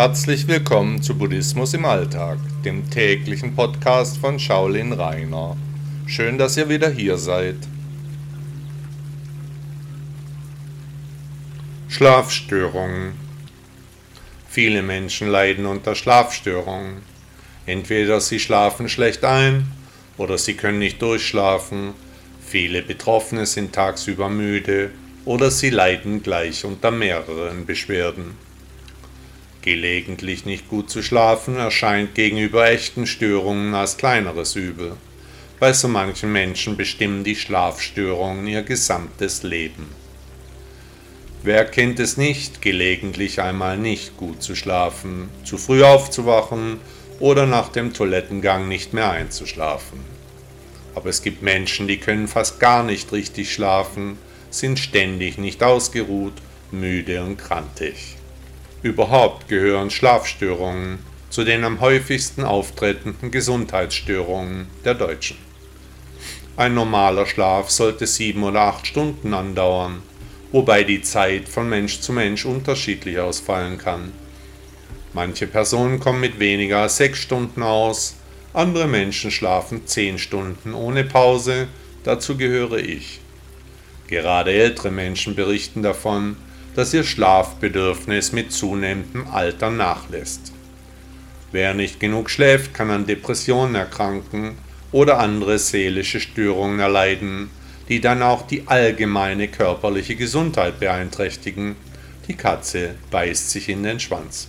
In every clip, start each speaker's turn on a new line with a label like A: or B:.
A: Herzlich willkommen zu Buddhismus im Alltag, dem täglichen Podcast von Shaolin Rainer. Schön, dass ihr wieder hier seid. Schlafstörungen. Viele Menschen leiden unter Schlafstörungen. Entweder sie schlafen schlecht ein oder sie können nicht durchschlafen. Viele Betroffene sind tagsüber müde oder sie leiden gleich unter mehreren Beschwerden. Gelegentlich nicht gut zu schlafen erscheint gegenüber echten Störungen als kleineres Übel. Bei so manchen Menschen bestimmen die Schlafstörungen ihr gesamtes Leben. Wer kennt es nicht, gelegentlich einmal nicht gut zu schlafen, zu früh aufzuwachen oder nach dem Toilettengang nicht mehr einzuschlafen? Aber es gibt Menschen, die können fast gar nicht richtig schlafen, sind ständig nicht ausgeruht, müde und krantig. Überhaupt gehören Schlafstörungen zu den am häufigsten auftretenden Gesundheitsstörungen der Deutschen. Ein normaler Schlaf sollte sieben oder acht Stunden andauern, wobei die Zeit von Mensch zu Mensch unterschiedlich ausfallen kann. Manche Personen kommen mit weniger als sechs Stunden aus, andere Menschen schlafen zehn Stunden ohne Pause, dazu gehöre ich. Gerade ältere Menschen berichten davon, dass ihr Schlafbedürfnis mit zunehmendem Alter nachlässt. Wer nicht genug schläft, kann an Depressionen erkranken oder andere seelische Störungen erleiden, die dann auch die allgemeine körperliche Gesundheit beeinträchtigen. Die Katze beißt sich in den Schwanz.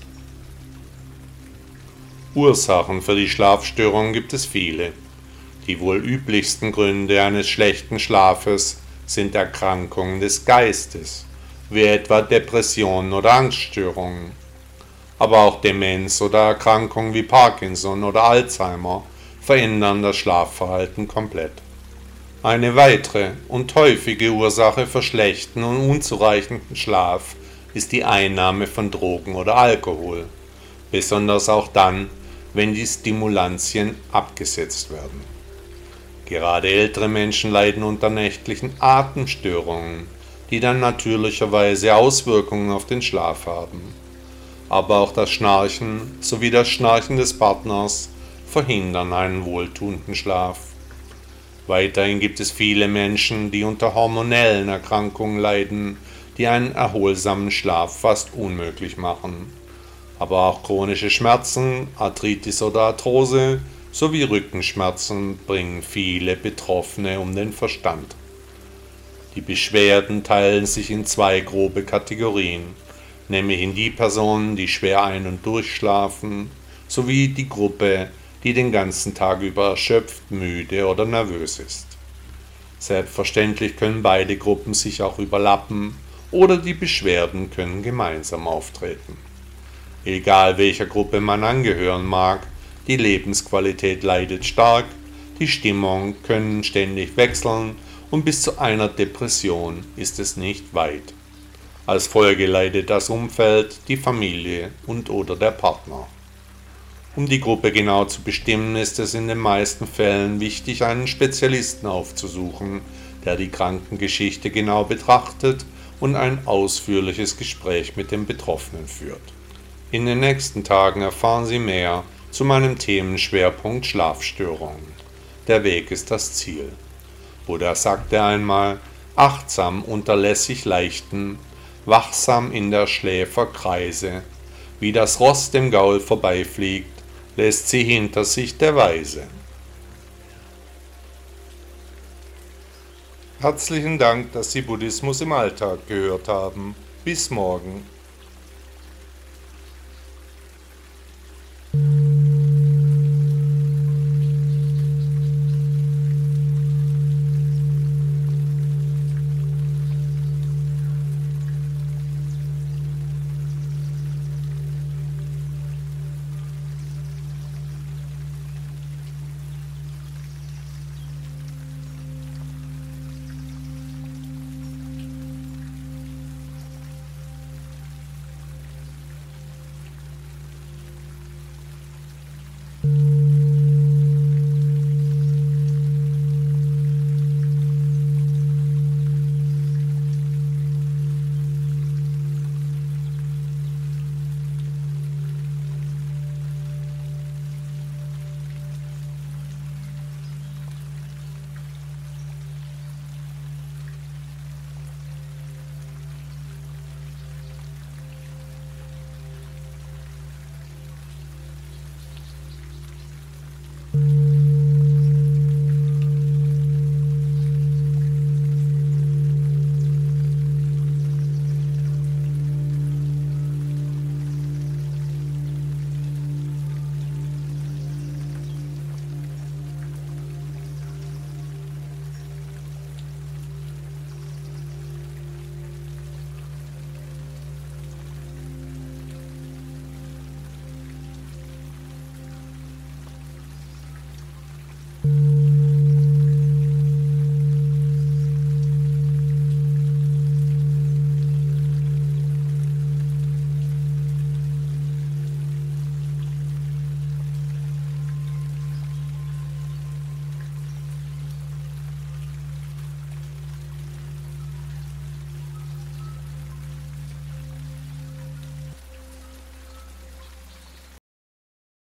A: Ursachen für die Schlafstörungen gibt es viele. Die wohl üblichsten Gründe eines schlechten Schlafes sind Erkrankungen des Geistes, wie etwa Depressionen oder Angststörungen. Aber auch Demenz oder Erkrankungen wie Parkinson oder Alzheimer verändern das Schlafverhalten komplett. Eine weitere und häufige Ursache für schlechten und unzureichenden Schlaf ist die Einnahme von Drogen oder Alkohol, besonders auch dann, wenn die Stimulantien abgesetzt werden. Gerade ältere Menschen leiden unter nächtlichen Atemstörungen, die dann natürlicherweise Auswirkungen auf den Schlaf haben. Aber auch das Schnarchen sowie das Schnarchen des Partners verhindern einen wohltuenden Schlaf. Weiterhin gibt es viele Menschen, die unter hormonellen Erkrankungen leiden, die einen erholsamen Schlaf fast unmöglich machen. Aber auch chronische Schmerzen, Arthritis oder Arthrose sowie Rückenschmerzen bringen viele Betroffene um den Verstand. Die Beschwerden teilen sich in zwei grobe Kategorien, nämlich in die Personen, die schwer ein- und durchschlafen, sowie die Gruppe, die den ganzen Tag über erschöpft, müde oder nervös ist. Selbstverständlich können beide Gruppen sich auch überlappen oder die Beschwerden können gemeinsam auftreten. Egal welcher Gruppe man angehören mag, die Lebensqualität leidet stark, die Stimmung können ständig wechseln und bis zu einer Depression ist es nicht weit. Als Folge leidet das Umfeld, die Familie und oder der Partner. Um die Gruppe genau zu bestimmen, ist es in den meisten Fällen wichtig, einen Spezialisten aufzusuchen, der die Krankengeschichte genau betrachtet und ein ausführliches Gespräch mit dem Betroffenen führt. In den nächsten Tagen erfahren Sie mehr zu meinem Themenschwerpunkt Schlafstörungen. Der Weg ist das Ziel. Buddha sagte einmal, achtsam unterlässig leichten, wachsam in der Schläfer Kreise, wie das Ross dem Gaul vorbeifliegt, lässt sie hinter sich der Weise. Herzlichen Dank, dass Sie Buddhismus im Alltag gehört haben. Bis morgen.